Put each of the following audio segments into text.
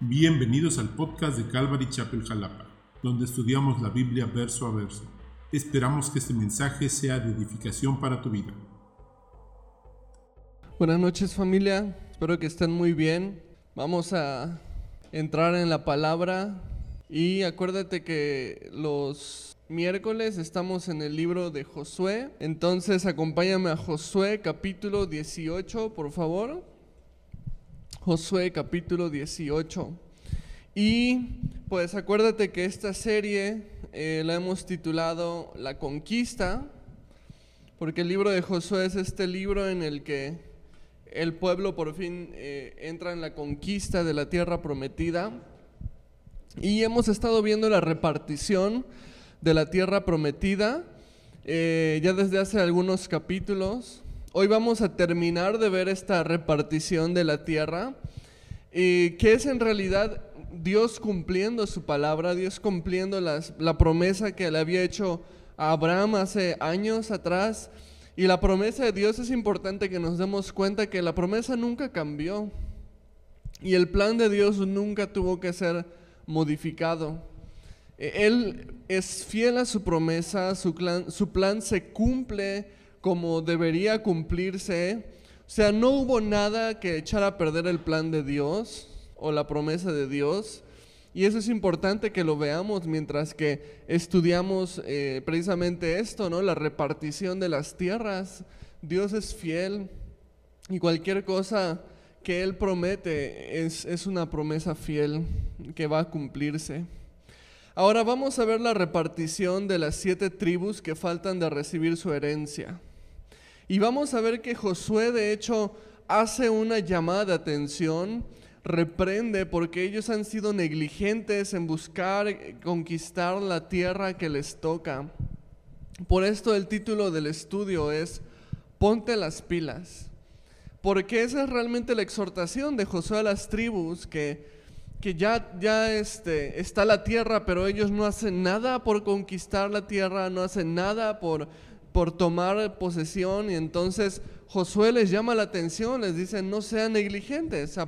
Bienvenidos al podcast de Calvary Chapel Jalapa, donde estudiamos la Biblia verso a verso. Esperamos que este mensaje sea de edificación para tu vida. Buenas noches familia, espero que estén muy bien. Vamos a entrar en la palabra y acuérdate que los miércoles estamos en el libro de Josué. Entonces acompáñame a Josué capítulo 18, por favor. Josué capítulo 18. Y pues acuérdate que esta serie eh, la hemos titulado La Conquista, porque el libro de Josué es este libro en el que el pueblo por fin eh, entra en la conquista de la tierra prometida. Y hemos estado viendo la repartición de la tierra prometida eh, ya desde hace algunos capítulos. Hoy vamos a terminar de ver esta repartición de la tierra, que es en realidad Dios cumpliendo su palabra, Dios cumpliendo la promesa que le había hecho a Abraham hace años atrás y la promesa de Dios es importante que nos demos cuenta que la promesa nunca cambió. Y el plan de Dios nunca tuvo que ser modificado. E, él es fiel a su promesa, su plan se cumple como debería cumplirse. O sea, no hubo nada que echara a perder el plan de Dios o la promesa de Dios. Y eso es importante que lo veamos mientras que estudiamos eh, precisamente esto, ¿no? La repartición de las tierras. Dios es fiel y cualquier cosa que Él promete es, es una promesa fiel que va a cumplirse. Ahora vamos a ver la repartición de las siete tribus que faltan de recibir su herencia. Y vamos a ver que Josué de hecho hace una llamada de atención reprende porque ellos han sido negligentes en buscar conquistar la tierra que les toca. Por esto el título del estudio es Ponte las pilas. Porque esa es realmente la exhortación de Josué a las tribus que, que ya, ya este, está la tierra, pero ellos no hacen nada por conquistar la tierra, no hacen nada por, por tomar posesión y entonces Josué les llama la atención, les dice, no sean negligentes,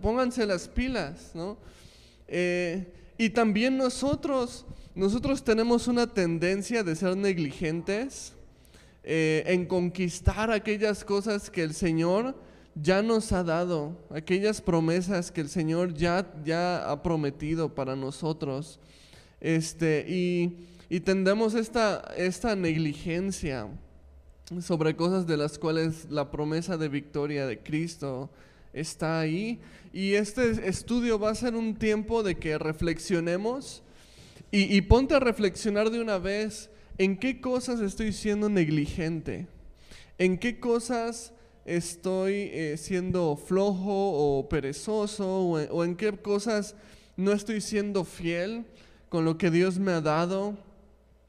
pónganse las pilas, ¿no? Eh, y también nosotros, nosotros tenemos una tendencia de ser negligentes eh, en conquistar aquellas cosas que el Señor ya nos ha dado, aquellas promesas que el Señor ya, ya ha prometido para nosotros. Este, y, y tendemos esta, esta negligencia sobre cosas de las cuales la promesa de victoria de Cristo está ahí. Y este estudio va a ser un tiempo de que reflexionemos y, ponte a reflexionar de una vez en qué cosas estoy siendo negligente, en qué cosas estoy eh, siendo flojo o perezoso o en, qué cosas no estoy siendo fiel con lo que Dios me ha dado,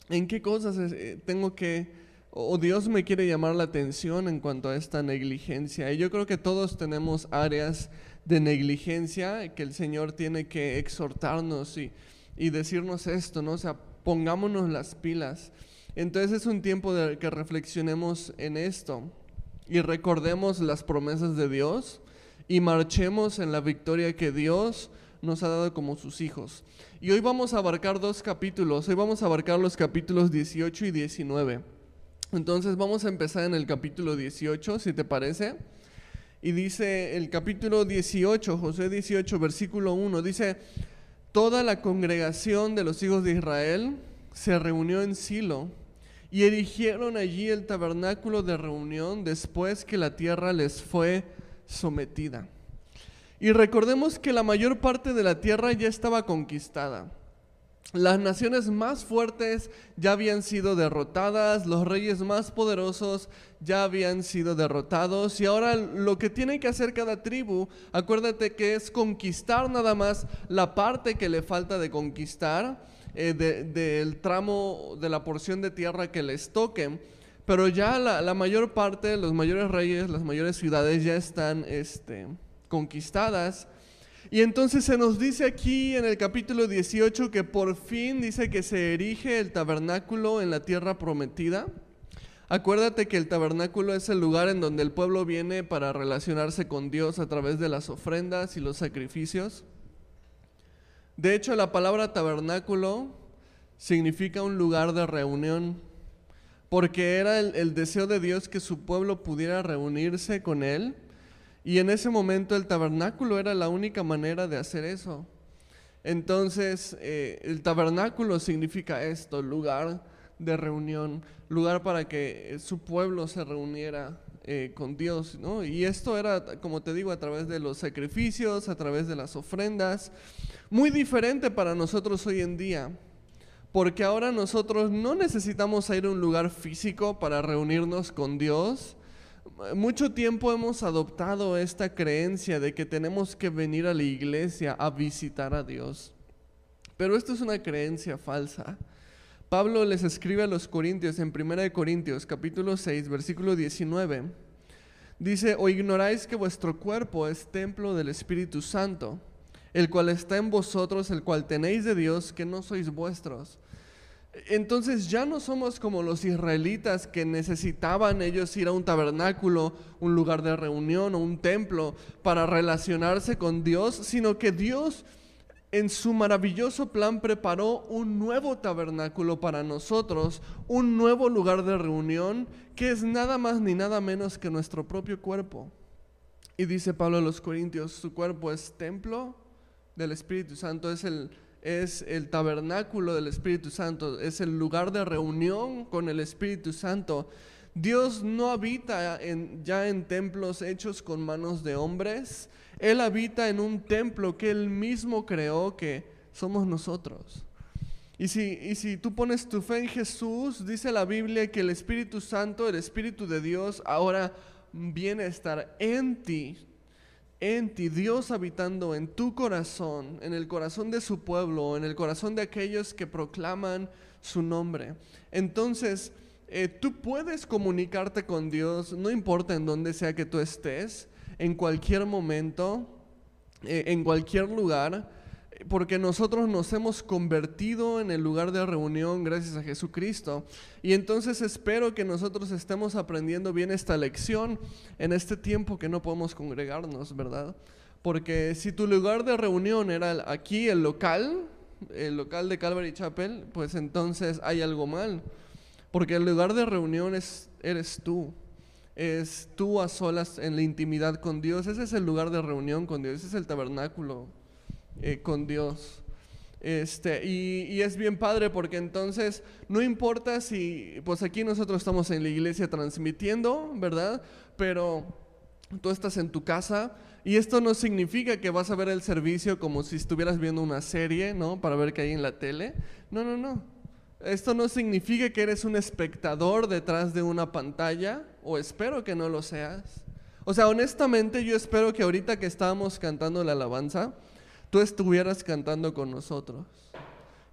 en qué cosas eh, tengo que o Dios me quiere llamar la atención en cuanto a esta negligencia. Y yo creo que todos tenemos áreas de negligencia que el Señor tiene que exhortarnos y, y decirnos esto, ¿no? O sea, pongámonos las pilas. Entonces es un tiempo que reflexionemos en esto y recordemos las promesas de Dios y marchemos en la victoria que Dios nos ha dado como sus hijos. Y hoy vamos a abarcar dos capítulos, hoy vamos a abarcar los capítulos 18 y 19. Entonces vamos a empezar en el capítulo 18, si te parece. Y dice el capítulo 18, José 18, versículo 1, dice, toda la congregación de los hijos de Israel se reunió en Silo y erigieron allí el tabernáculo de reunión después que la tierra les fue sometida. Y recordemos que la mayor parte de la tierra ya estaba conquistada. Las naciones más fuertes ya habían sido derrotadas, los reyes más poderosos ya habían sido derrotados y ahora lo que tiene que hacer cada tribu, acuérdate que es conquistar nada más la parte que le falta de conquistar eh, del tramo de la porción de tierra que les toque, pero ya la, mayor parte, los mayores reyes, las mayores ciudades ya están este, conquistadas. Y entonces se nos dice aquí en el capítulo 18 que por fin dice que se erige el tabernáculo en la tierra prometida. Acuérdate que el tabernáculo es el lugar en donde el pueblo viene para relacionarse con Dios a través de las ofrendas y los sacrificios. De hecho, la palabra tabernáculo significa un lugar de reunión, porque era el, el deseo de Dios que su pueblo pudiera reunirse con Él, y en ese momento el tabernáculo era la única manera de hacer eso. Entonces, eh, el tabernáculo significa esto, lugar de reunión, lugar para que su pueblo se reuniera eh, con Dios, ¿no? Y esto era, como te digo, a través de los sacrificios, a través de las ofrendas, muy diferente para nosotros hoy en día, porque ahora nosotros no necesitamos ir a un lugar físico para reunirnos con Dios, mucho tiempo hemos adoptado esta creencia de que tenemos que venir a la iglesia a visitar a Dios. Pero esto es una creencia falsa. Pablo les escribe a los Corintios en 1 Corintios capítulo 6 versículo 19. Dice, o ignoráis que vuestro cuerpo es templo del Espíritu Santo, el cual está en vosotros, el cual tenéis de Dios, que no sois vuestros entonces ya no somos como los israelitas que necesitaban ellos ir a un tabernáculo, un lugar de reunión o un templo para relacionarse con Dios, sino que Dios en su maravilloso plan preparó un nuevo tabernáculo para nosotros, un nuevo lugar de reunión que es nada más ni nada menos que nuestro propio cuerpo. Y dice Pablo a los Corintios, su cuerpo es templo del Espíritu Santo, es el es el tabernáculo del Espíritu Santo, es el lugar de reunión con el Espíritu Santo. Dios no habita ya en templos hechos con manos de hombres, Él habita en un templo que Él mismo creó, que somos nosotros. Y si, y si tú pones tu fe en Jesús, dice la Biblia que el Espíritu Santo, el Espíritu de Dios, ahora viene a estar en ti en ti, Dios habitando en tu corazón, en el corazón de su pueblo, en el corazón de aquellos que proclaman su nombre. Entonces, eh, tú puedes comunicarte con Dios, no importa en dónde sea que tú estés, en cualquier momento, eh, en cualquier lugar porque nosotros nos hemos convertido en el lugar de reunión gracias a Jesucristo. Y entonces espero que nosotros estemos aprendiendo bien esta lección en este tiempo que no podemos congregarnos, ¿verdad? Porque si tu lugar de reunión era aquí, el local, el local de Calvary Chapel, pues entonces hay algo mal. Porque el lugar de reunión es, eres tú. Es tú a solas en la intimidad con Dios. Ese es el lugar de reunión con Dios. Ese es el tabernáculo eh, con Dios. Este, y, es bien padre porque entonces no importa si, pues aquí nosotros estamos en la iglesia transmitiendo, ¿verdad? Pero tú estás en tu casa y esto no significa que vas a ver el servicio como si estuvieras viendo una serie, ¿no? Para ver qué hay en la tele. No, no, no. Esto no significa que eres un espectador detrás de una pantalla, o espero que no lo seas. O sea, honestamente yo espero que ahorita que estábamos cantando la alabanza, tú estuvieras cantando con nosotros.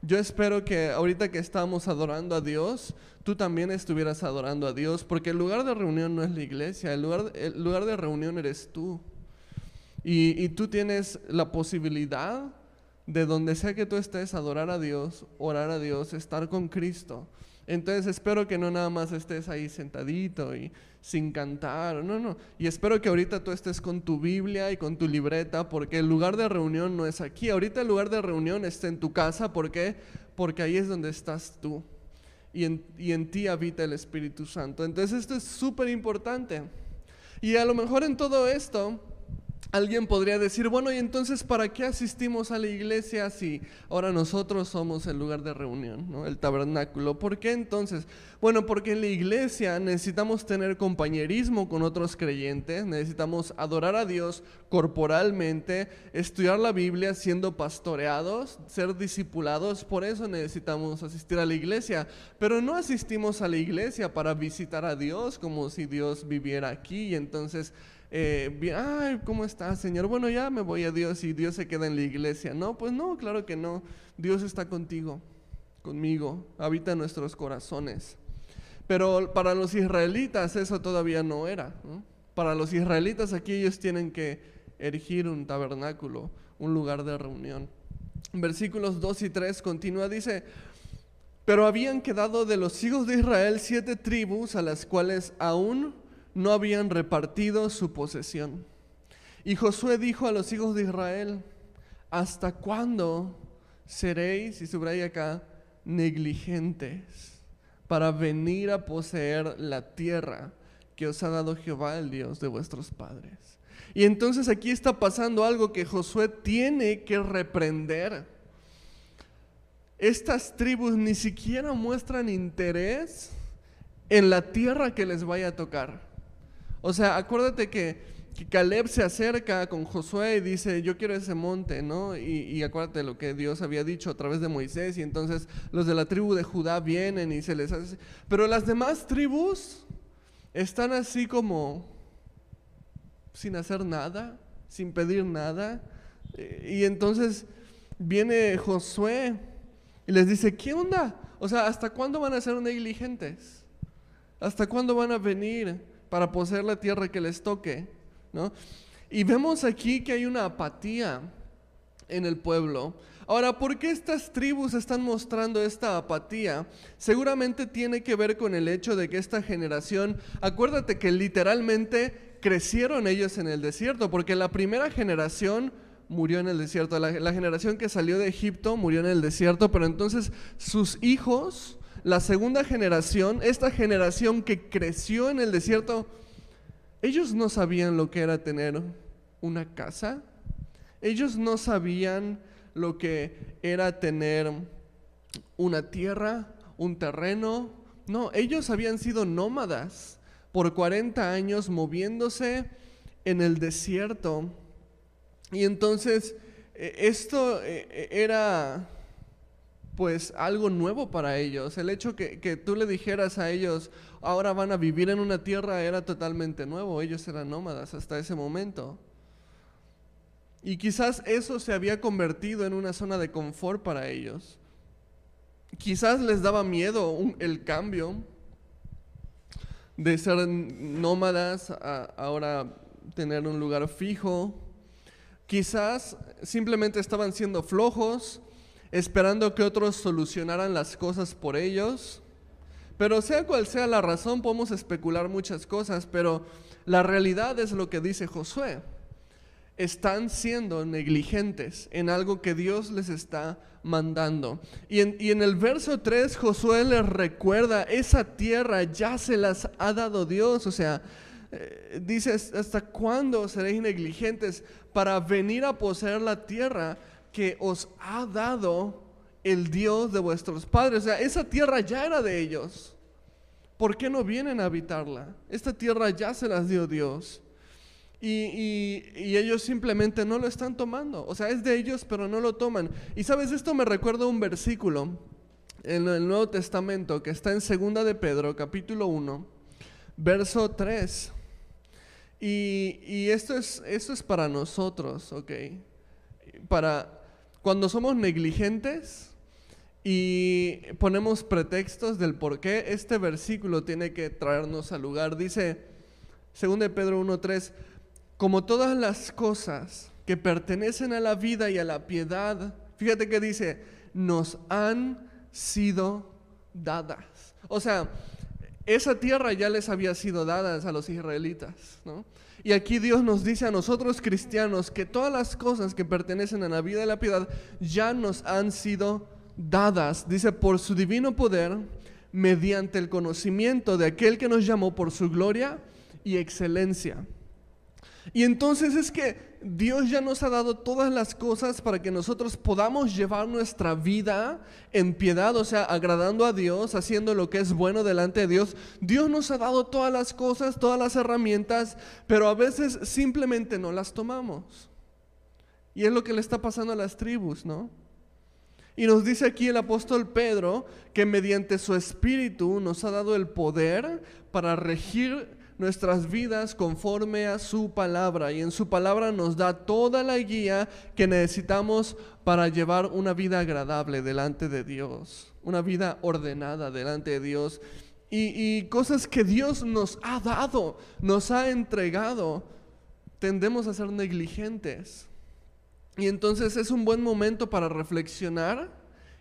Yo espero que ahorita que estamos adorando a Dios, tú también estuvieras adorando a Dios, porque el lugar de reunión no es la iglesia, el lugar, el lugar de reunión eres tú. Y, y tú tienes la posibilidad de donde sea que tú estés, adorar a Dios, orar a Dios, estar con Cristo. Entonces espero que no nada más estés ahí sentadito y sin cantar, no, no. Y espero que ahorita tú estés con tu Biblia y con tu libreta, porque el lugar de reunión no es aquí. Ahorita el lugar de reunión está en tu casa, ¿por qué? Porque ahí es donde estás tú. Y en, y en ti habita el Espíritu Santo. Entonces esto es súper importante. Y a lo mejor en todo esto, Alguien podría decir, bueno, ¿y entonces para qué asistimos a la iglesia si ahora nosotros somos el lugar de reunión, ¿no? el tabernáculo? ¿Por qué entonces? Bueno, porque en la iglesia necesitamos tener compañerismo con otros creyentes, necesitamos adorar a Dios corporalmente, estudiar la Biblia siendo pastoreados, ser discipulados, por eso necesitamos asistir a la iglesia. Pero no asistimos a la iglesia para visitar a Dios como si Dios viviera aquí y entonces eh, ay, ¿cómo estás, Señor? Bueno, ya me voy a Dios y Dios se queda en la iglesia. No, pues no, claro que no. Dios está contigo, conmigo, habita en nuestros corazones. Pero para los israelitas eso todavía no era. Para los israelitas aquí ellos tienen que erigir un tabernáculo, un lugar de reunión. Versículos 2 y 3 continúa, dice, pero habían quedado de los hijos de Israel siete tribus a las cuales aún no habían repartido su posesión. Y Josué dijo a los hijos de Israel, ¿hasta cuándo seréis, y subraya acá, negligentes para venir a poseer la tierra que os ha dado Jehová, el Dios de vuestros padres. Y entonces aquí está pasando algo que Josué tiene que reprender. Estas tribus ni siquiera muestran interés en la tierra que les vaya a tocar. O sea, acuérdate que Caleb se acerca con Josué y dice, yo quiero ese monte, ¿no? Y, acuérdate lo que Dios había dicho a través de Moisés y entonces los de la tribu de Judá vienen y se les hace... Pero las demás tribus están así como sin hacer nada, sin pedir nada. Y entonces viene Josué y les dice, ¿qué onda? O sea, ¿hasta cuándo van a ser negligentes? ¿Hasta cuándo van a venir para poseer la tierra que les toque? Y vemos aquí que hay una apatía en el pueblo. Ahora, ¿por qué estas tribus están mostrando esta apatía? Seguramente tiene que ver con el hecho de que esta generación, acuérdate que literalmente crecieron ellos en el desierto, porque la primera generación murió en el desierto, la, la generación que salió de Egipto murió en el desierto, pero entonces sus hijos, la segunda generación, esta generación que creció en el desierto, ellos no sabían lo que era tener una casa. Ellos no sabían lo que era tener una tierra, un terreno. No, ellos habían sido nómadas por 40 años moviéndose en el desierto. Y entonces e, esto e, e, era pues algo nuevo para ellos. El hecho que, que, tú le dijeras a ellos, ahora van a vivir en una tierra, era totalmente nuevo. Ellos eran nómadas hasta ese momento. Y quizás eso se había convertido en una zona de confort para ellos. Quizás les daba miedo el cambio de ser nómadas a ahora tener un lugar fijo. Quizás simplemente estaban siendo flojos esperando que otros solucionaran las cosas por ellos. Pero sea cual sea la razón, podemos especular muchas cosas, pero la realidad es lo que dice Josué. Están siendo negligentes en algo que Dios les está mandando. Y en, y en, el verso 3 Josué les recuerda, esa tierra ya se las ha dado Dios. O sea, eh, dice, ¿hasta cuándo seréis negligentes para venir a poseer la tierra que os ha dado el Dios de vuestros padres. O sea, esa tierra ya era de ellos. ¿Por qué no vienen a habitarla? Esta tierra ya se las dio Dios. Y, ellos simplemente no lo están tomando. O sea, es de ellos, pero no lo toman. Y sabes, esto me recuerda un versículo en el Nuevo Testamento que está en Segunda de Pedro, capítulo 1, verso 3. Y, esto, es, esto es para nosotros, ¿ok? Para, cuando somos negligentes y ponemos pretextos del por qué este versículo tiene que traernos al lugar, dice 2 Pedro 1.3, como todas las cosas que pertenecen a la vida y a la piedad, fíjate que dice, nos han sido dadas. O sea, esa tierra ya les había sido dada a los israelitas, ¿no? Y aquí Dios nos dice a nosotros cristianos que todas las cosas que pertenecen a la vida y la piedad ya nos han sido dadas, dice, por su divino poder, mediante el conocimiento de aquel que nos llamó por su gloria y excelencia. Y entonces es que Dios ya nos ha dado todas las cosas para que nosotros podamos llevar nuestra vida en piedad, o sea, agradando a Dios, haciendo lo que es bueno delante de Dios. Dios nos ha dado todas las cosas, todas las herramientas, pero a veces simplemente no las tomamos. Y es lo que le está pasando a las tribus, ¿no? Y nos dice aquí el apóstol Pedro que mediante su espíritu nos ha dado el poder para regir nuestras vidas conforme a su palabra y en su palabra nos da toda la guía que necesitamos para llevar una vida agradable delante de Dios, una vida ordenada delante de Dios y, cosas que Dios nos ha dado, nos ha entregado, tendemos a ser negligentes. Y entonces es un buen momento para reflexionar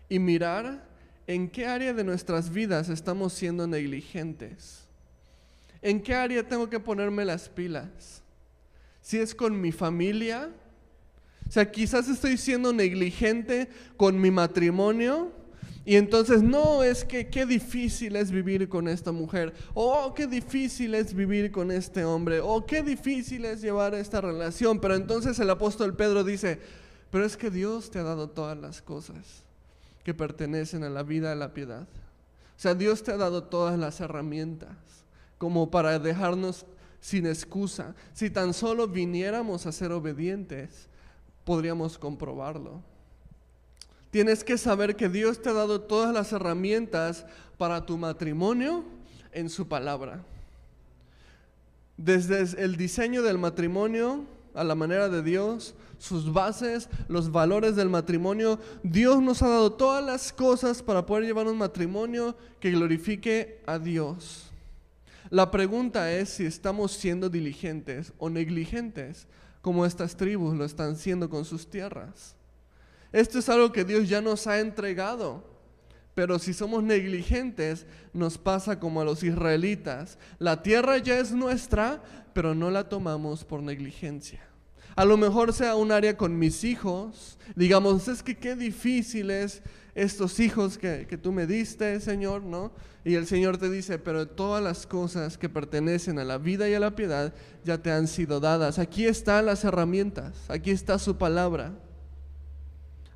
y mirar en qué área de nuestras vidas estamos siendo negligentes. ¿En qué área tengo que ponerme las pilas? Si es con mi familia, O sea, quizás estoy siendo negligente con mi matrimonio y entonces no es que qué difícil es vivir con esta mujer, o qué difícil es vivir con este hombre, o qué difícil es llevar esta relación. Pero entonces el apóstol Pedro dice, pero es que Dios te ha dado todas las cosas que pertenecen a la vida y la piedad. O sea, Dios te ha dado todas las herramientas como para dejarnos sin excusa. Si tan solo viniéramos a ser obedientes, podríamos comprobarlo. Tienes que saber que Dios te ha dado todas las herramientas para tu matrimonio en su palabra. Desde el diseño del matrimonio a la manera de Dios, sus bases, los valores del matrimonio. Dios nos ha dado todas las cosas para poder llevar un matrimonio que glorifique a Dios. La pregunta es si estamos siendo diligentes o negligentes, como estas tribus lo están siendo con sus tierras. Esto es algo que Dios ya nos ha entregado. Pero si somos negligentes, nos pasa como a los israelitas. La tierra ya es nuestra, pero no la tomamos por negligencia. A lo mejor sea un área con mis hijos. Digamos, es que qué difícil es estos hijos que, que, tú me diste, Señor, ¿no? Y el Señor te dice, pero todas las cosas que pertenecen a la vida y a la piedad ya te han sido dadas. Aquí están las herramientas, aquí está su palabra.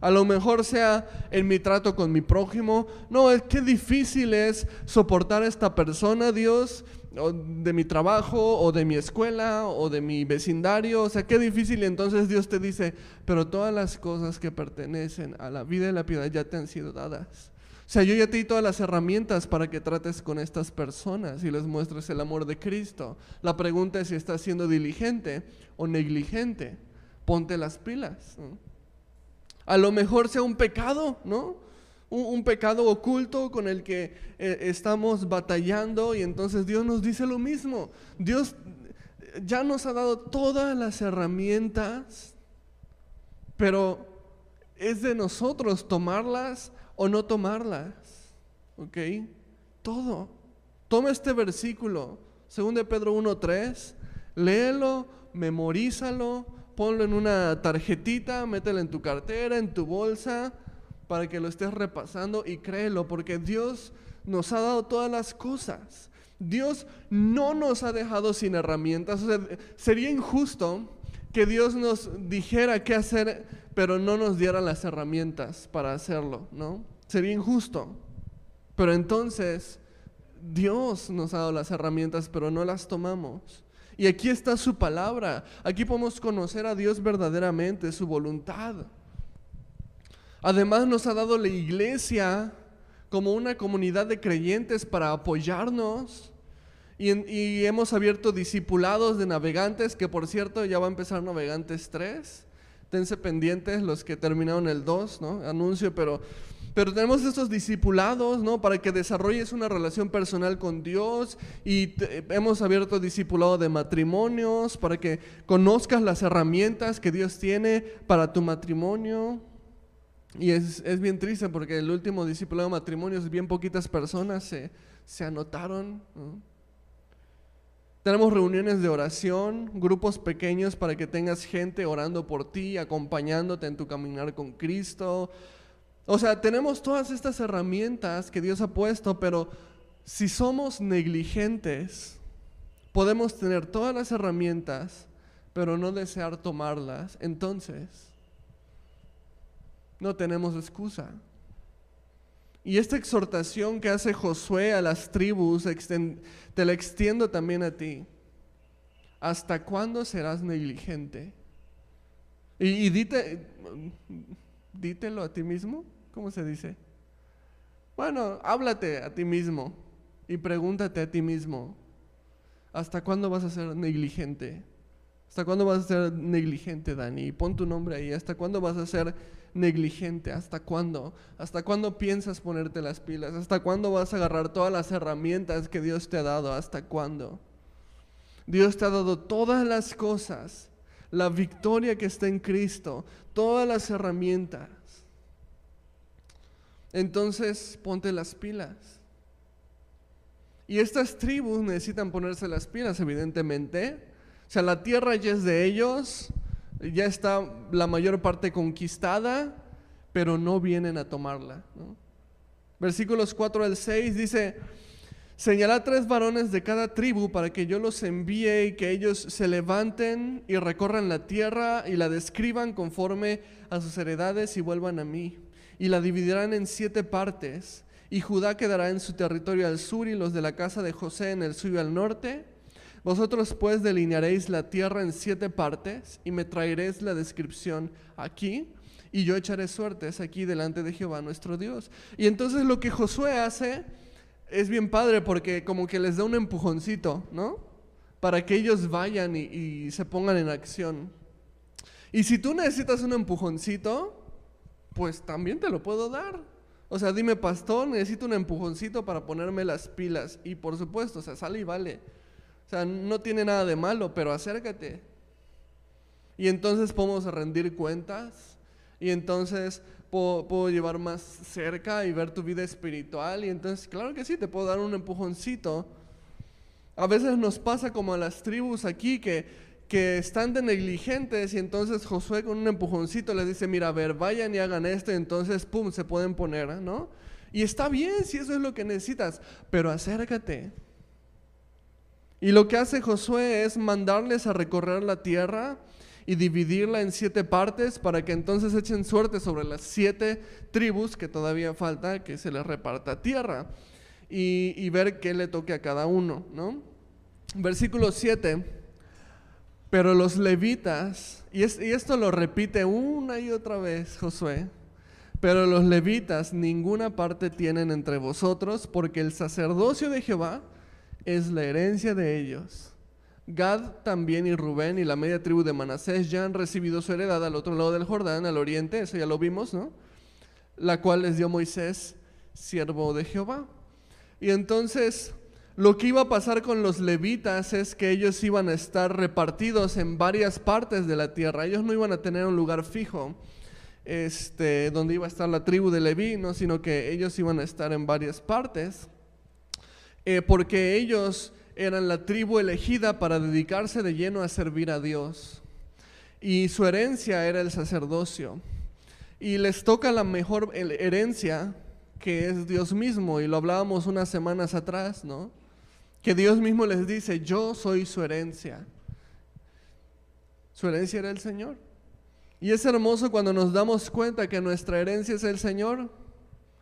A lo mejor sea en mi trato con mi prójimo. No, es que difícil es soportar a esta persona, Dios, de mi trabajo, o de mi escuela, o de mi vecindario. O sea, qué difícil. Y entonces Dios te dice, pero todas las cosas que pertenecen a la vida y la piedad ya te han sido dadas. Sea, yo ya te di todas las herramientas para que trates con estas personas y les muestres el amor de Cristo. La pregunta es si estás siendo diligente o negligente. Ponte las pilas. A lo mejor sea un pecado, ¿no? Un, pecado oculto con el que eh, estamos batallando y entonces Dios nos dice lo mismo. Dios ya nos ha dado todas las herramientas, pero es de nosotros tomarlas o no tomarlas. ¿Ok? Todo. Toma este versículo, 2 de Pedro 1.3, léelo, memorízalo, ponlo en una tarjetita, mételo en tu cartera, en tu bolsa, para que lo estés repasando y créelo, porque Dios nos ha dado todas las cosas. Dios no nos ha dejado sin herramientas. sería injusto que Dios nos dijera qué hacer, pero no nos diera las herramientas para hacerlo, ¿no? Sería injusto. Pero entonces, Dios nos ha dado las herramientas, pero no las tomamos. Y aquí está su palabra. Aquí podemos conocer a Dios verdaderamente, su voluntad. Además nos ha dado la iglesia como una comunidad de creyentes para apoyarnos. Y, hemos abierto discipulados de navegantes, que por cierto ya va a empezar Navegantes 3. Tense pendientes los que terminaron el 2, ¿no? Anuncio, pero pero tenemos estos discipulados, ¿no? Para que desarrolles una relación personal con Dios y hemos abierto discipulado de matrimonios para que conozcas las herramientas que Dios tiene para tu matrimonio. Y es, bien triste porque el último discipulado de matrimonios, bien poquitas personas se, se anotaron. Tenemos reuniones de oración, grupos pequeños para que tengas gente orando por ti, acompañándote en tu caminar con Cristo. O sea, tenemos todas estas herramientas que Dios ha puesto, pero si somos negligentes, podemos tener todas las herramientas, pero no desear tomarlas. Entonces, no tenemos excusa. Y esta exhortación que hace Josué a las tribus, te la extiendo también a ti. ¿Hasta cuándo serás negligente? Y, dite, dítelo a ti mismo. ¿Cómo se dice? Bueno, háblate a ti mismo y pregúntate a ti mismo, ¿hasta cuándo vas a ser negligente? ¿Hasta cuándo vas a ser negligente, Dani? Pon tu nombre ahí. ¿Hasta cuándo vas a ser negligente? ¿Hasta cuándo? ¿Hasta cuándo piensas ponerte las pilas? ¿Hasta cuándo vas a agarrar todas las herramientas que Dios te ha dado? ¿Hasta cuándo? Dios te ha dado todas las cosas, la victoria que está en Cristo, todas las herramientas. Entonces ponte las pilas. Y estas tribus necesitan ponerse las pilas, evidentemente. O sea, la tierra ya es de ellos. Ya está la mayor parte conquistada, pero no vienen a tomarla. Versículos 4 al 6 dice, Señala tres varones de cada tribu para que yo los envíe y que ellos se levanten y recorran la tierra y la describan conforme a sus heredades y vuelvan a mí. Y la dividirán en siete partes. Y Judá quedará en su territorio al sur y los de la casa de José en el suyo al norte. Vosotros pues delinearéis la tierra en siete partes y me traeréis la descripción aquí y yo echaré suertes aquí delante de Jehová nuestro Dios. Y entonces lo que Josué hace es bien padre porque como que les da un empujoncito, ¿no? Para que ellos vayan y, se pongan en acción. Y si tú necesitas un empujoncito, pues también te lo puedo dar. O sea, dime, pastor, necesito un empujoncito para ponerme las pilas. Y por supuesto, o sea, sale y vale. O sea, no tiene nada de malo, pero acércate. Y entonces podemos rendir cuentas. Y entonces puedo, llevar más cerca y ver tu vida espiritual. Y entonces, claro que sí, te puedo dar un empujoncito. A veces nos pasa como a las tribus aquí que, que están de negligentes y entonces Josué con un empujoncito les dice, mira, a ver, vayan y hagan esto y entonces, ¡pum!, se pueden poner, ¿no? Y está bien si eso es lo que necesitas, pero acércate. Y lo que hace Josué es mandarles a recorrer la tierra y dividirla en siete partes para que entonces echen suerte sobre las siete tribus que todavía falta que se les reparta tierra y, ver qué le toque a cada uno, ¿no? Versículo 7. Pero los levitas, y, y esto lo repite una y otra vez Josué, pero los levitas ninguna parte tienen entre vosotros, porque el sacerdocio de Jehová es la herencia de ellos. Gad también y Rubén y la media tribu de Manasés ya han recibido su heredad al otro lado del Jordán, al oriente, eso ya lo vimos, ¿no? La cual les dio Moisés, siervo de Jehová. Y entonces lo que iba a pasar con los levitas es que ellos iban a estar repartidos en varias partes de la tierra. Ellos no iban a tener un lugar fijo este, donde iba a estar la tribu de Leví, ¿no? sino que ellos iban a estar en varias partes. Eh, porque ellos eran la tribu elegida para dedicarse de lleno a servir a Dios. Y su herencia era el sacerdocio. Y les toca la mejor herencia, que es Dios mismo. Y lo hablábamos unas semanas atrás, ¿no? Que Dios mismo les dice, yo soy su herencia. Su herencia era el Señor. Y es hermoso cuando nos damos cuenta que nuestra herencia es el Señor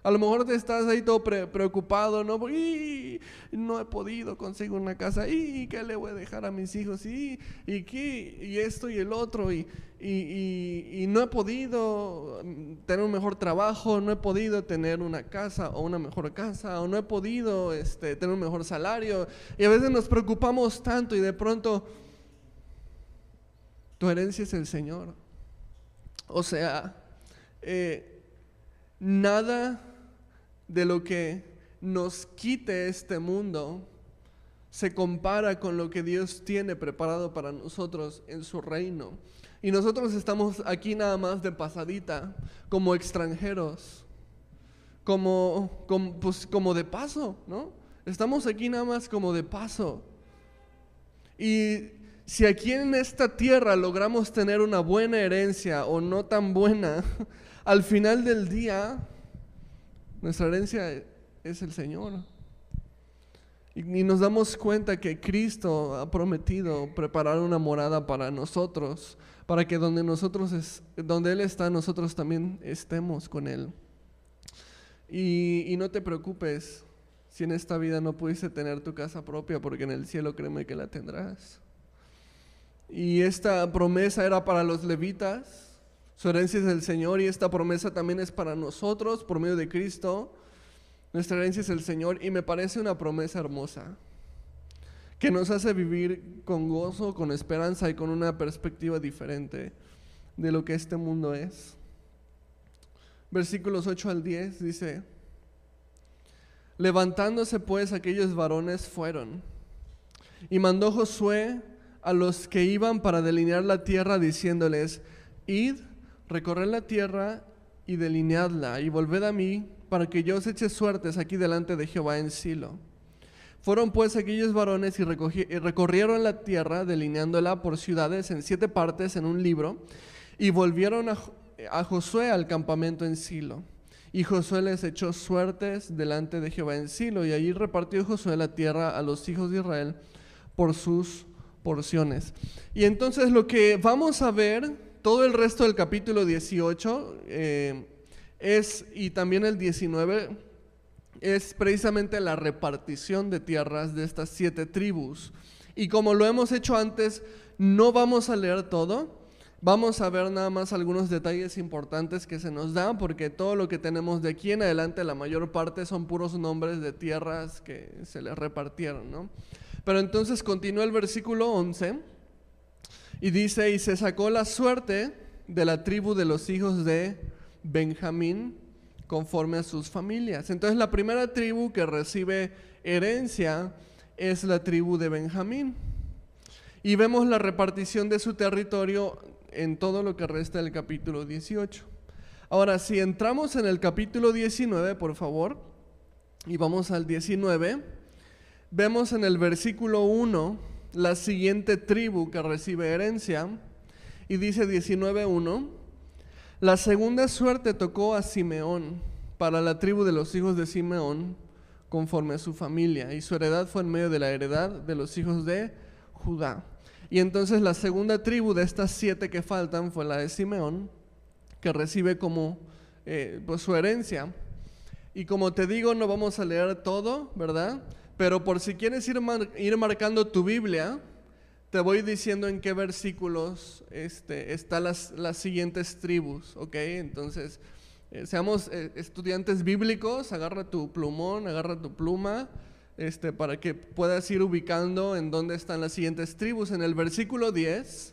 a lo mejor te estás ahí todo preocupado, ¿no? Y no he podido conseguir una casa. ¿Y qué le voy a dejar a mis hijos? ¿Y, y, qué? y esto y el otro. Y, y, no he podido tener un mejor trabajo. No he podido tener una casa o una mejor casa. O no he podido este, tener un mejor salario. Y a veces nos preocupamos tanto y de pronto tu herencia es el Señor. O sea, eh, nada de lo que nos quite este mundo se compara con lo que Dios tiene preparado para nosotros en su reino. Y nosotros estamos aquí nada más de pasadita, como extranjeros, como, como, pues, como de paso, ¿no? Estamos aquí nada más como de paso. Y si aquí en esta tierra logramos tener una buena herencia o no tan buena, al final del día nuestra herencia es el Señor. Y, nos damos cuenta que Cristo ha prometido preparar una morada para nosotros, para que donde nosotros es, donde Él está, nosotros también estemos con Él. Y, y no te preocupes si en esta vida no pudiste tener tu casa propia, porque en el cielo créeme que la tendrás. Y esta promesa era para los levitas, su herencia es el Señor y esta promesa también es para nosotros por medio de Cristo. Nuestra herencia es el Señor y me parece una promesa hermosa que nos hace vivir con gozo, con esperanza y con una perspectiva diferente de lo que este mundo es. Versículos 8 al 10 dice, levantándose pues aquellos varones fueron y mandó Josué a los que iban para delinear la tierra diciéndoles, id recorred la tierra y delineadla, y volved a mí, para que yo os eche suertes aquí delante de Jehová en Silo. Fueron pues aquellos varones y, recorrieron la tierra, delineándola por ciudades en siete partes en un libro, y volvieron a, a Josué al campamento en Silo. Y Josué les echó suertes delante de Jehová en Silo, y allí repartió Josué la tierra a los hijos de Israel por sus porciones. Y entonces lo que vamos a ver, todo el resto del capítulo 18 eh, es, y también el 19, es precisamente la repartición de tierras de estas siete tribus. Y como lo hemos hecho antes, no vamos a leer todo. Vamos a ver nada más algunos detalles importantes que se nos dan, porque todo lo que tenemos de aquí en adelante, la mayor parte son puros nombres de tierras que se les repartieron, Pero entonces continúa el versículo 11 y dice, y se sacó la suerte de la tribu de los hijos de Benjamín conforme a sus familias. Entonces la primera tribu que recibe herencia es la tribu de Benjamín. Y vemos la repartición de su territorio en todo lo que resta del capítulo 18. Ahora, si entramos en el capítulo 19, por favor, y vamos al 19, vemos en el versículo 1 la siguiente tribu que recibe herencia, y dice 19.1, la segunda suerte tocó a Simeón, para la tribu de los hijos de Simeón, conforme a su familia, y su heredad fue en medio de la heredad de los hijos de Judá. Y entonces la segunda tribu de estas siete que faltan fue la de Simeón, que recibe como eh, pues, su herencia. Y como te digo, no vamos a leer todo, ¿verdad? Pero por si quieres ir, ir marcando tu Biblia, te voy diciendo en qué versículos este, están las, las siguientes tribus, ¿ok? Entonces, eh, seamos eh, estudiantes bíblicos, agarra tu plumón, agarra tu pluma, este, para que puedas ir ubicando en dónde están las siguientes tribus. En el versículo 10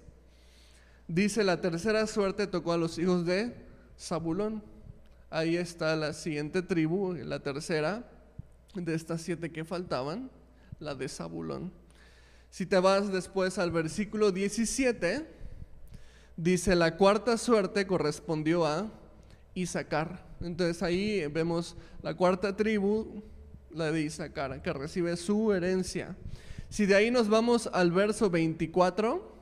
dice, la tercera suerte tocó a los hijos de Zabulón. Ahí está la siguiente tribu, la tercera de estas siete que faltaban, la de Zabulón. Si te vas después al versículo 17, dice, la cuarta suerte correspondió a Isaacar. Entonces ahí vemos la cuarta tribu, la de Isaacar, que recibe su herencia. Si de ahí nos vamos al verso 24,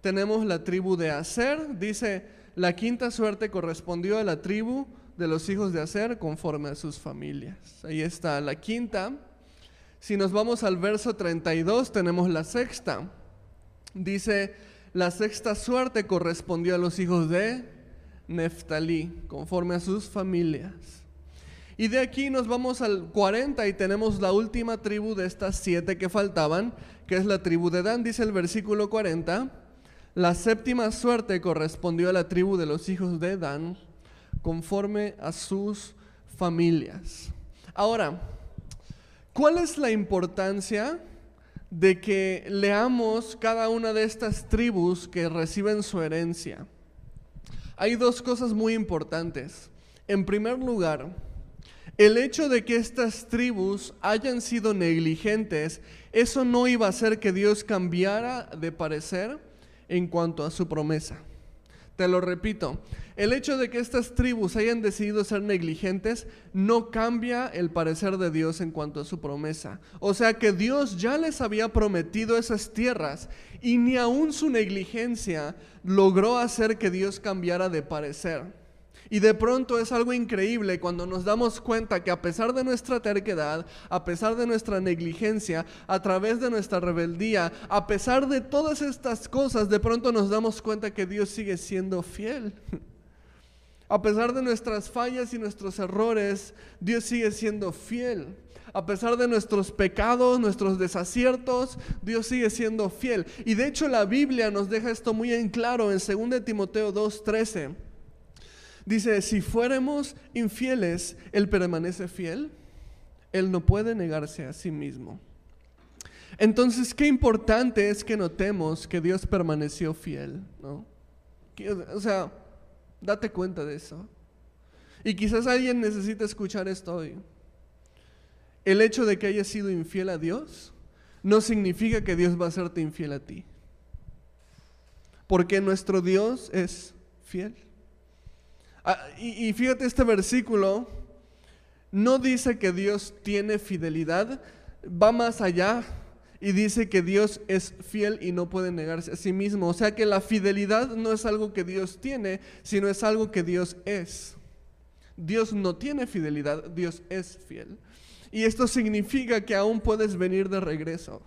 tenemos la tribu de Aser. Dice, la quinta suerte correspondió a la tribu de los hijos de Aser conforme a sus familias. Ahí está la quinta. Si nos vamos al verso 32, tenemos la sexta. Dice, la sexta suerte correspondió a los hijos de Neftalí, conforme a sus familias. Y de aquí nos vamos al 40 y tenemos la última tribu de estas siete que faltaban, que es la tribu de Dan, dice el versículo 40. La séptima suerte correspondió a la tribu de los hijos de Dan, conforme a sus familias. Ahora, ¿Cuál es la importancia de que leamos cada una de estas tribus que reciben su herencia? Hay dos cosas muy importantes. En primer lugar, el hecho de que estas tribus hayan sido negligentes, eso no iba a hacer que Dios cambiara de parecer en cuanto a su promesa. Te lo repito, el hecho de que estas tribus hayan decidido ser negligentes no cambia el parecer de Dios en cuanto a su promesa. O sea que Dios ya les había prometido esas tierras y ni aún su negligencia logró hacer que Dios cambiara de parecer. Y de pronto es algo increíble cuando nos damos cuenta que a pesar de nuestra terquedad, a pesar de nuestra negligencia, a través de nuestra rebeldía, a pesar de todas estas cosas, de pronto nos damos cuenta que Dios sigue siendo fiel. A pesar de nuestras fallas y nuestros errores, Dios sigue siendo fiel. A pesar de nuestros pecados, nuestros desaciertos, Dios sigue siendo fiel. Y de hecho la Biblia nos deja esto muy en claro en 2 Timoteo 2:13. Dice, si fuéramos infieles, Él permanece fiel. Él no puede negarse a sí mismo. Entonces, qué importante es que notemos que Dios permaneció fiel, ¿no? O sea, date cuenta de eso. Y quizás alguien necesite escuchar esto hoy. El hecho de que hayas sido infiel a Dios no significa que Dios va a hacerte infiel a ti. Porque nuestro Dios es fiel. Ah, y, fíjate este versículo, no dice que Dios tiene fidelidad, va más allá y dice que Dios es fiel y no puede negarse a sí mismo. O sea que la fidelidad no es algo que Dios tiene, sino es algo que Dios es. Dios no tiene fidelidad, Dios es fiel. Y esto significa que aún puedes venir de regreso.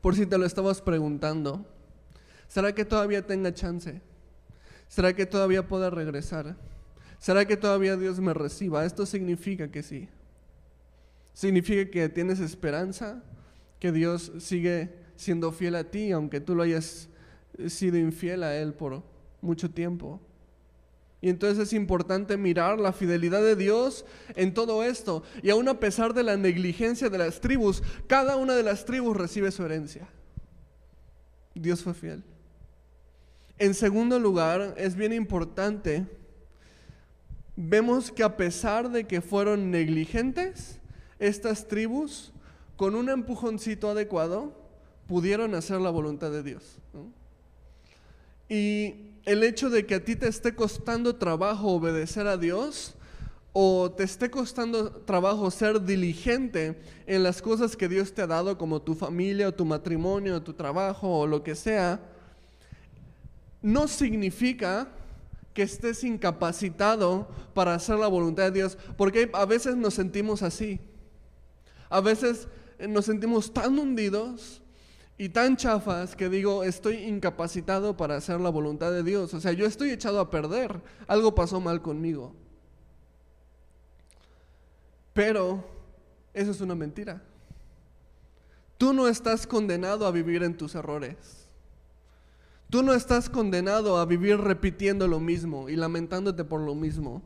Por si te lo estabas preguntando, ¿será que todavía tenga chance? ¿Será que todavía pueda regresar? ¿Será que todavía Dios me reciba? Esto significa que sí. Significa que tienes esperanza, que Dios sigue siendo fiel a ti, aunque tú lo hayas sido infiel a Él por mucho tiempo. Y entonces es importante mirar la fidelidad de Dios en todo esto. Y aún a pesar de la negligencia de las tribus, cada una de las tribus recibe su herencia. Dios fue fiel. En segundo lugar, es bien importante, vemos que a pesar de que fueron negligentes, estas tribus, con un empujoncito adecuado, pudieron hacer la voluntad de Dios. Y el hecho de que a ti te esté costando trabajo obedecer a Dios o te esté costando trabajo ser diligente en las cosas que Dios te ha dado, como tu familia o tu matrimonio o tu trabajo o lo que sea, no significa que estés incapacitado para hacer la voluntad de Dios, porque a veces nos sentimos así. A veces nos sentimos tan hundidos y tan chafas que digo, estoy incapacitado para hacer la voluntad de Dios. O sea, yo estoy echado a perder. Algo pasó mal conmigo. Pero eso es una mentira. Tú no estás condenado a vivir en tus errores. Tú no estás condenado a vivir repitiendo lo mismo y lamentándote por lo mismo.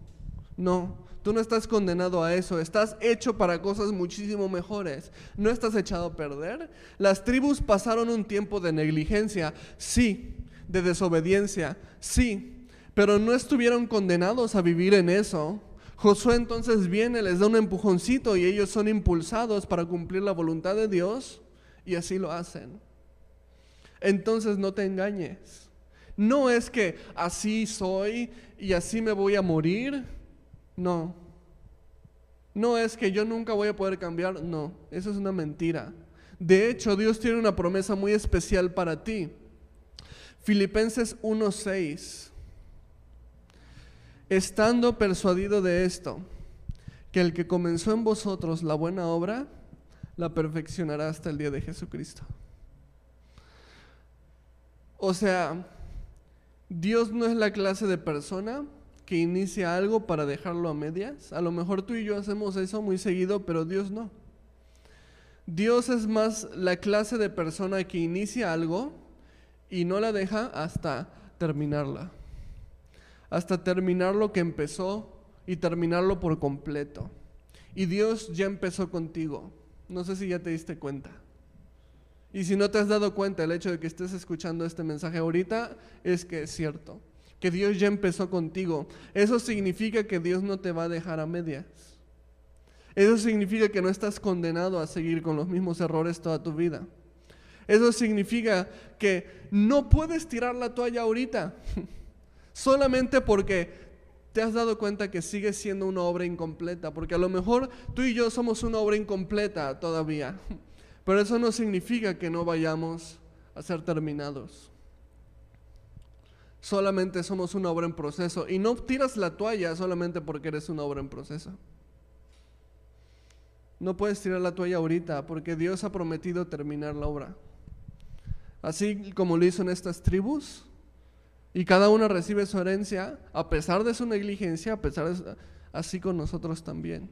No, Tú no estás condenado a eso, estás hecho para cosas muchísimo mejores. No estás echado a perder. Las tribus pasaron un tiempo de negligencia, sí, de desobediencia, sí, pero no estuvieron condenados a vivir en eso. Josué entonces viene, les da un empujoncito y ellos son impulsados para cumplir la voluntad de Dios y así lo hacen. Entonces no te engañes. No es que así soy y así me voy a morir. No. No es que yo nunca voy a poder cambiar, no, eso es una mentira. De hecho, Dios tiene una promesa muy especial para ti. Filipenses 1:6. Estando persuadido de esto, que el que comenzó en vosotros la buena obra, la perfeccionará hasta el día de Jesucristo. O sea, Dios no es la clase de persona que inicia algo para dejarlo a medias. A lo mejor tú y yo hacemos eso muy seguido, pero Dios no. Dios es más la clase de persona que inicia algo y no la deja hasta terminarla. Hasta terminar lo que empezó y terminarlo por completo. Y Dios ya empezó contigo. No sé si ya te diste cuenta. Y si no te has dado cuenta, el hecho de que estés escuchando este mensaje ahorita es que es cierto que Dios ya empezó contigo. Eso significa que Dios no te va a dejar a medias. Eso significa que no estás condenado a seguir con los mismos errores toda tu vida. Eso significa que no puedes tirar la toalla ahorita, solamente porque te has dado cuenta que sigues siendo una obra incompleta, porque a lo mejor tú y yo somos una obra incompleta todavía, pero eso no significa que no vayamos a ser terminados solamente somos una obra en proceso. Y no tiras la toalla solamente porque eres una obra en proceso. No puedes tirar la toalla ahorita porque Dios ha prometido terminar la obra. Así como lo hizo en estas tribus. Y cada una recibe su herencia a pesar de su negligencia, a pesar de, así con nosotros también.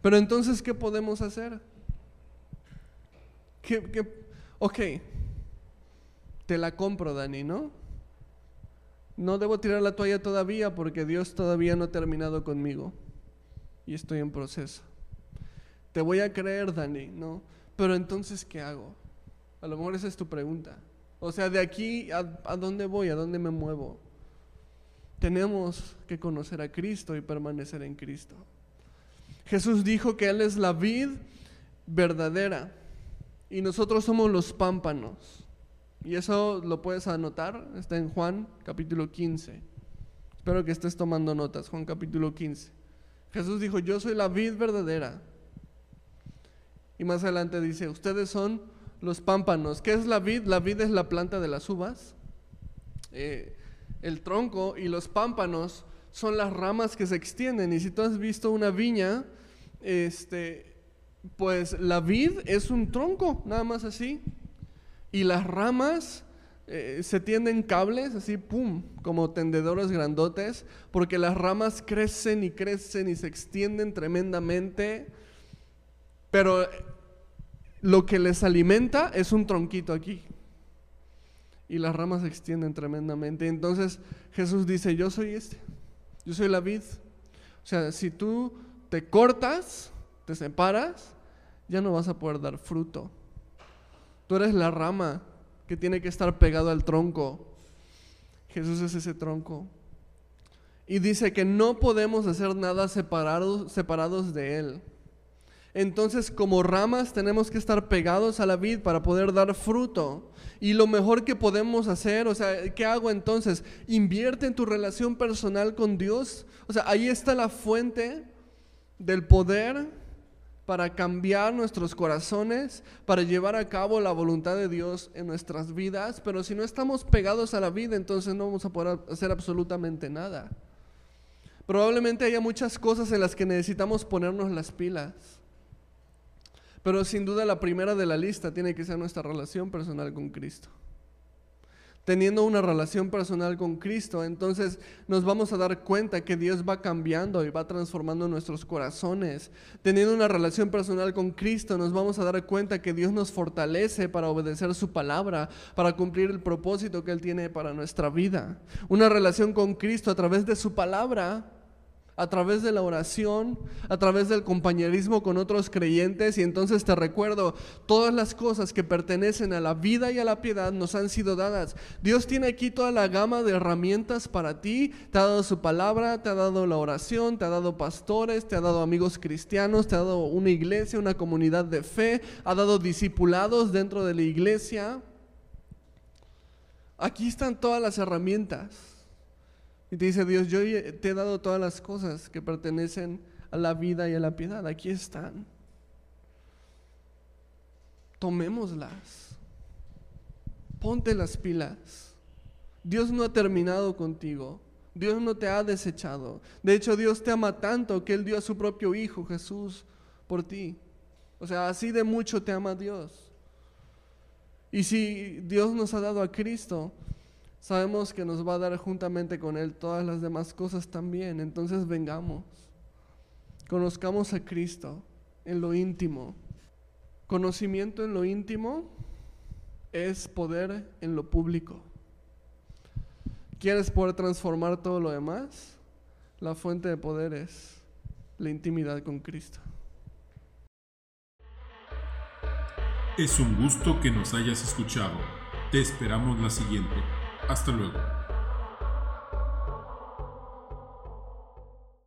Pero entonces, ¿qué podemos hacer? ¿Qué? Ok, te la compro, Dani, ¿no? No debo tirar la toalla todavía porque Dios todavía no ha terminado conmigo y estoy en proceso. Te voy a creer, Dani, ¿no? Pero entonces, ¿qué hago? A lo mejor esa es tu pregunta. O sea, de aquí, ¿a, dónde voy? ¿A dónde me muevo? Tenemos que conocer a Cristo y permanecer en Cristo. Jesús dijo que Él es la vid verdadera y nosotros somos los pámpanos. Y eso lo puedes anotar, está en Juan capítulo 15. Espero que estés tomando notas, Juan capítulo 15. Jesús dijo, yo soy la vid verdadera Y más adelante dice, ustedes son los pámpanos. ¿Qué es la vid? La vid es la planta de las uvas. Eh, el tronco y los pámpanos son las ramas que se extienden. Y si tú has visto una viña, este, pues la vid es un tronco, nada más así. Y las ramas eh, se tienden cables, así, pum, como tendedores grandotes, porque las ramas crecen y crecen y se extienden tremendamente. Pero lo que les alimenta es un tronquito aquí. Y las ramas se extienden tremendamente. Entonces Jesús dice, yo soy este, yo soy la vid. O sea, si tú te cortas, te separas, ya no vas a poder dar fruto. Tú eres la rama que tiene que estar pegado al tronco. Jesús es ese tronco. Y dice que no podemos hacer nada separados, separados de Él. Entonces como ramas tenemos que estar pegados a la vid para poder dar fruto. Y lo mejor que podemos hacer, o sea, ¿qué hago entonces? Invierte en tu relación personal con Dios. O sea, ahí está la fuente del poder para cambiar nuestros corazones, para llevar a cabo la voluntad de Dios en nuestras vidas, pero si no estamos pegados a la vida, entonces no vamos a poder hacer absolutamente nada. Probablemente haya muchas cosas en las que necesitamos ponernos las pilas, pero sin duda la primera de la lista tiene que ser nuestra relación personal con Cristo teniendo una relación personal con Cristo, entonces nos vamos a dar cuenta que Dios va cambiando y va transformando nuestros corazones. Teniendo una relación personal con Cristo, nos vamos a dar cuenta que Dios nos fortalece para obedecer su palabra, para cumplir el propósito que Él tiene para nuestra vida. Una relación con Cristo a través de su palabra a través de la oración, a través del compañerismo con otros creyentes. Y entonces te recuerdo, todas las cosas que pertenecen a la vida y a la piedad nos han sido dadas. Dios tiene aquí toda la gama de herramientas para ti. Te ha dado su palabra, te ha dado la oración, te ha dado pastores, te ha dado amigos cristianos, te ha dado una iglesia, una comunidad de fe, ha dado discipulados dentro de la iglesia. Aquí están todas las herramientas. Y te dice Dios, yo te he dado todas las cosas que pertenecen a la vida y a la piedad. Aquí están. Tomémoslas. Ponte las pilas. Dios no ha terminado contigo. Dios no te ha desechado. De hecho, Dios te ama tanto que Él dio a su propio Hijo, Jesús, por ti. O sea, así de mucho te ama Dios. Y si Dios nos ha dado a Cristo, sabemos que nos va a dar juntamente con Él todas las demás cosas también. Entonces vengamos, conozcamos a Cristo en lo íntimo. Conocimiento en lo íntimo es poder en lo público. ¿Quieres poder transformar todo lo demás? La fuente de poder es la intimidad con Cristo. Es un gusto que nos hayas escuchado. Te esperamos la siguiente. Hasta luego.